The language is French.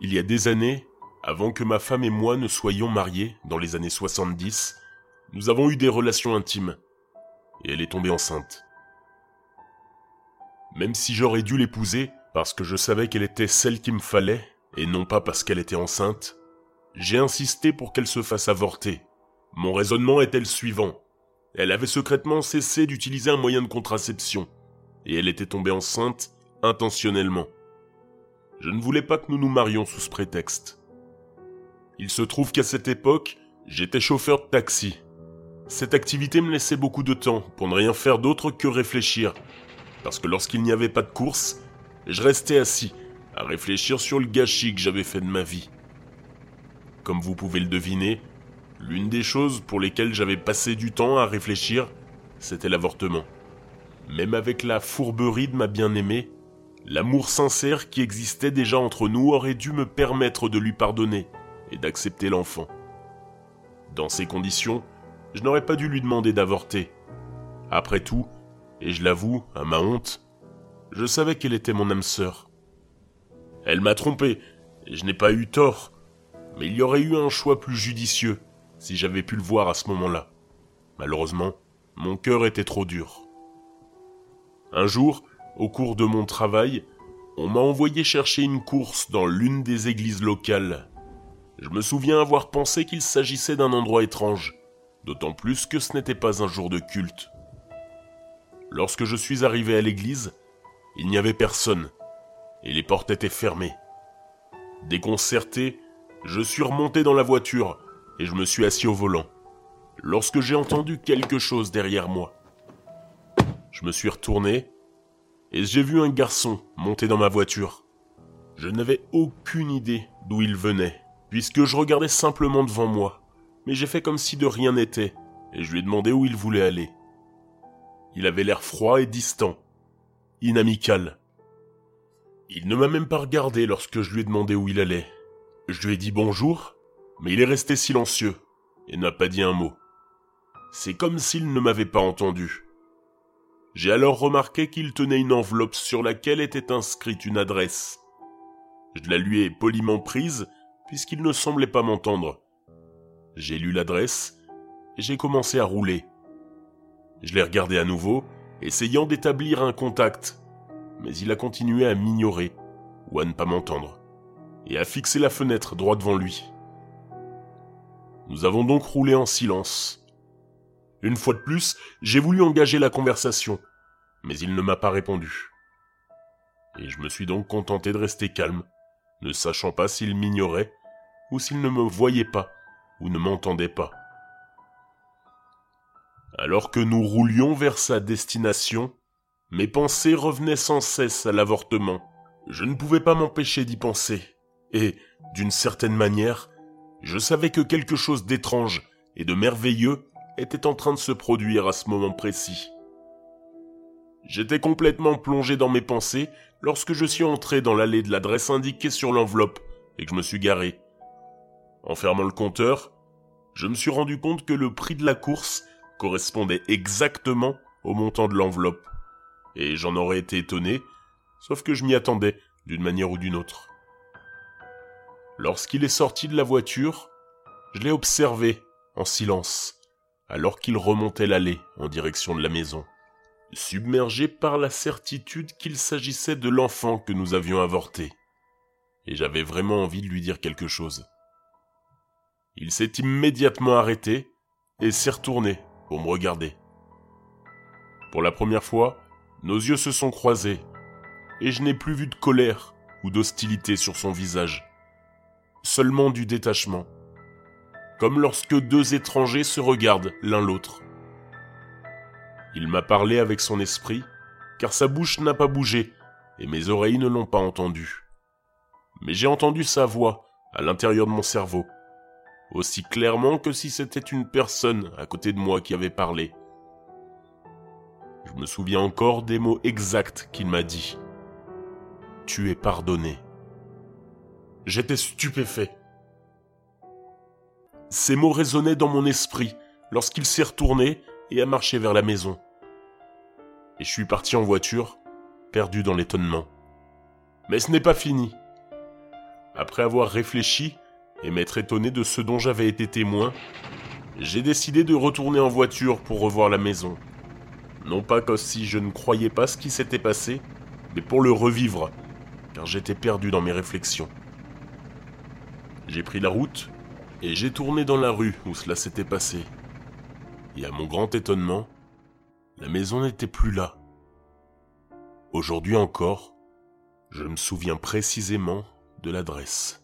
Il y a des années, avant que ma femme et moi ne soyons mariés, dans les années 70, nous avons eu des relations intimes. Et elle est tombée enceinte. Même si j'aurais dû l'épouser, parce que je savais qu'elle était celle qu'il me fallait, et non pas parce qu'elle était enceinte, j'ai insisté pour qu'elle se fasse avorter. Mon raisonnement était le suivant. Elle avait secrètement cessé d'utiliser un moyen de contraception, et elle était tombée enceinte intentionnellement. Je ne voulais pas que nous nous marions sous ce prétexte. Il se trouve qu'à cette époque, j'étais chauffeur de taxi. Cette activité me laissait beaucoup de temps pour ne rien faire d'autre que réfléchir, parce que lorsqu'il n'y avait pas de course, je restais assis à réfléchir sur le gâchis que j'avais fait de ma vie. Comme vous pouvez le deviner, l'une des choses pour lesquelles j'avais passé du temps à réfléchir, c'était l'avortement. Même avec la fourberie de ma bien-aimée, l'amour sincère qui existait déjà entre nous aurait dû me permettre de lui pardonner et d'accepter l'enfant. Dans ces conditions, je n'aurais pas dû lui demander d'avorter. Après tout, et je l'avoue, à ma honte, je savais qu'elle était mon âme sœur. Elle m'a trompé, et je n'ai pas eu tort, mais il y aurait eu un choix plus judicieux si j'avais pu le voir à ce moment-là. Malheureusement, mon cœur était trop dur. Un jour, au cours de mon travail, on m'a envoyé chercher une course dans l'une des églises locales. Je me souviens avoir pensé qu'il s'agissait d'un endroit étrange, d'autant plus que ce n'était pas un jour de culte. Lorsque je suis arrivé à l'église, il n'y avait personne, et les portes étaient fermées. Déconcerté, je suis remonté dans la voiture et je me suis assis au volant, lorsque j'ai entendu quelque chose derrière moi. Je me suis retourné et j'ai vu un garçon monter dans ma voiture. Je n'avais aucune idée d'où il venait, puisque je regardais simplement devant moi, mais j'ai fait comme si de rien n'était, et je lui ai demandé où il voulait aller. Il avait l'air froid et distant, inamical. Il ne m'a même pas regardé lorsque je lui ai demandé où il allait. Je lui ai dit bonjour, mais il est resté silencieux et n'a pas dit un mot. C'est comme s'il ne m'avait pas entendu. J'ai alors remarqué qu'il tenait une enveloppe sur laquelle était inscrite une adresse. Je la lui ai poliment prise puisqu'il ne semblait pas m'entendre. J'ai lu l'adresse et j'ai commencé à rouler. Je l'ai regardé à nouveau, essayant d'établir un contact, mais il a continué à m'ignorer ou à ne pas m'entendre et à fixer la fenêtre droit devant lui. Nous avons donc roulé en silence. Une fois de plus, j'ai voulu engager la conversation, mais il ne m'a pas répondu. Et je me suis donc contenté de rester calme, ne sachant pas s'il m'ignorait, ou s'il ne me voyait pas, ou ne m'entendait pas. Alors que nous roulions vers sa destination, mes pensées revenaient sans cesse à l'avortement. Je ne pouvais pas m'empêcher d'y penser et, d'une certaine manière, je savais que quelque chose d'étrange et de merveilleux était en train de se produire à ce moment précis. J'étais complètement plongé dans mes pensées lorsque je suis entré dans l'allée de l'adresse indiquée sur l'enveloppe et que je me suis garé. En fermant le compteur, je me suis rendu compte que le prix de la course correspondait exactement au montant de l'enveloppe. Et j'en aurais été étonné, sauf que je m'y attendais d'une manière ou d'une autre. Lorsqu'il est sorti de la voiture, je l'ai observé en silence, alors qu'il remontait l'allée en direction de la maison, submergé par la certitude qu'il s'agissait de l'enfant que nous avions avorté. Et j'avais vraiment envie de lui dire quelque chose. Il s'est immédiatement arrêté et s'est retourné pour me regarder. Pour la première fois, nos yeux se sont croisés, et je n'ai plus vu de colère ou d'hostilité sur son visage seulement du détachement, comme lorsque deux étrangers se regardent l'un l'autre. Il m'a parlé avec son esprit, car sa bouche n'a pas bougé, et mes oreilles ne l'ont pas entendu. Mais j'ai entendu sa voix à l'intérieur de mon cerveau, aussi clairement que si c'était une personne à côté de moi qui avait parlé. Je me souviens encore des mots exacts qu'il m'a dit. Tu es pardonné. J'étais stupéfait. Ces mots résonnaient dans mon esprit lorsqu'il s'est retourné et a marché vers la maison. Et je suis parti en voiture, perdu dans l'étonnement. Mais ce n'est pas fini. Après avoir réfléchi et m'être étonné de ce dont j'avais été témoin, j'ai décidé de retourner en voiture pour revoir la maison. Non pas comme si je ne croyais pas ce qui s'était passé, mais pour le revivre, car j'étais perdu dans mes réflexions. J'ai pris la route et j'ai tourné dans la rue où cela s'était passé. Et à mon grand étonnement, la maison n'était plus là. Aujourd'hui encore, je me souviens précisément de l'adresse.